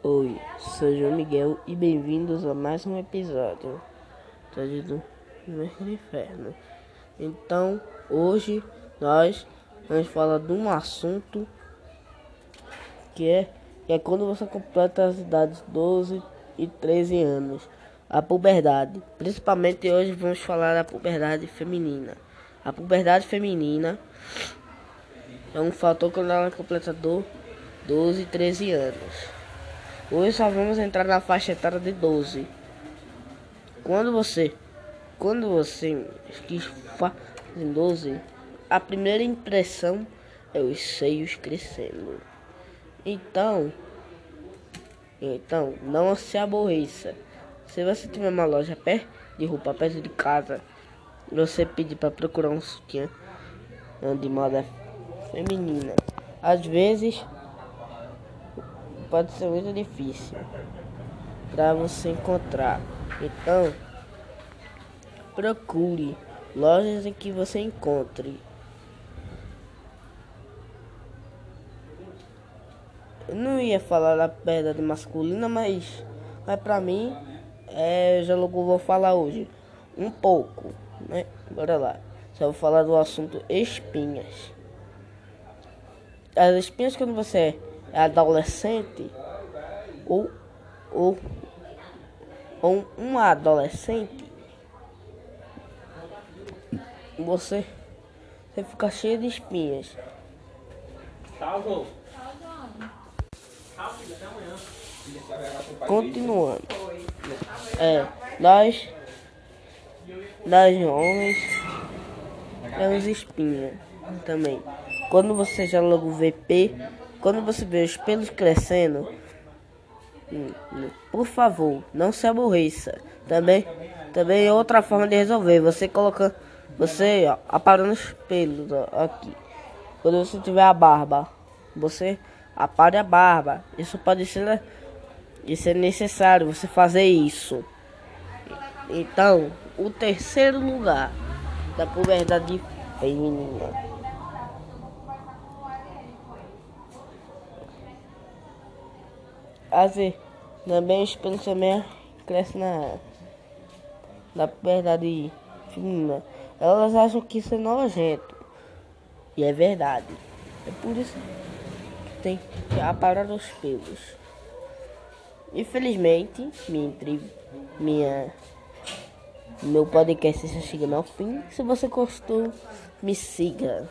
Oi, sou João Miguel e bem-vindos a mais um episódio do Inferno. Então, hoje nós vamos falar de um assunto que é, que é quando você completa as idades 12 e 13 anos, a puberdade. Principalmente hoje vamos falar da puberdade feminina. A puberdade feminina é um fator quando ela completa 12 e 13 anos. Hoje só vamos entrar na faixa etária de 12. Quando você quando você quis em 12, a primeira impressão é os seios crescendo. Então, então não se aborreça. Se você tiver uma loja perto de roupa perto de casa, você pedir para procurar um sutiã de moda feminina. Às vezes pode ser muito difícil para você encontrar. Então, procure lojas em que você encontre. Eu não ia falar da verdade masculina, mas, mas pra mim, é, já logo vou falar hoje. Um pouco, né? Bora lá. Só vou falar do assunto espinhas. As espinhas quando você adolescente ou, ou, ou um adolescente, você, você fica cheio de espinhas. Continuando. É, nós, nós homens, temos espinhas também. Quando você já logo VP, quando você vê os pelos crescendo, hum, hum, por favor, não se aborreça. Também, também é outra forma de resolver. Você coloca, você ó, aparando os pelos ó, aqui. Quando você tiver a barba, você apare a barba. Isso pode ser, isso é necessário você fazer isso. Então, o terceiro lugar da puberdade feminina Vezes, também os pelos também crescem na, na verdade feminina. Elas acham que isso é nojento. E é verdade. É por isso que tem que aparar os pelos. Infelizmente, minha, minha meu podcast está chegando ao fim. Se você gostou, me siga.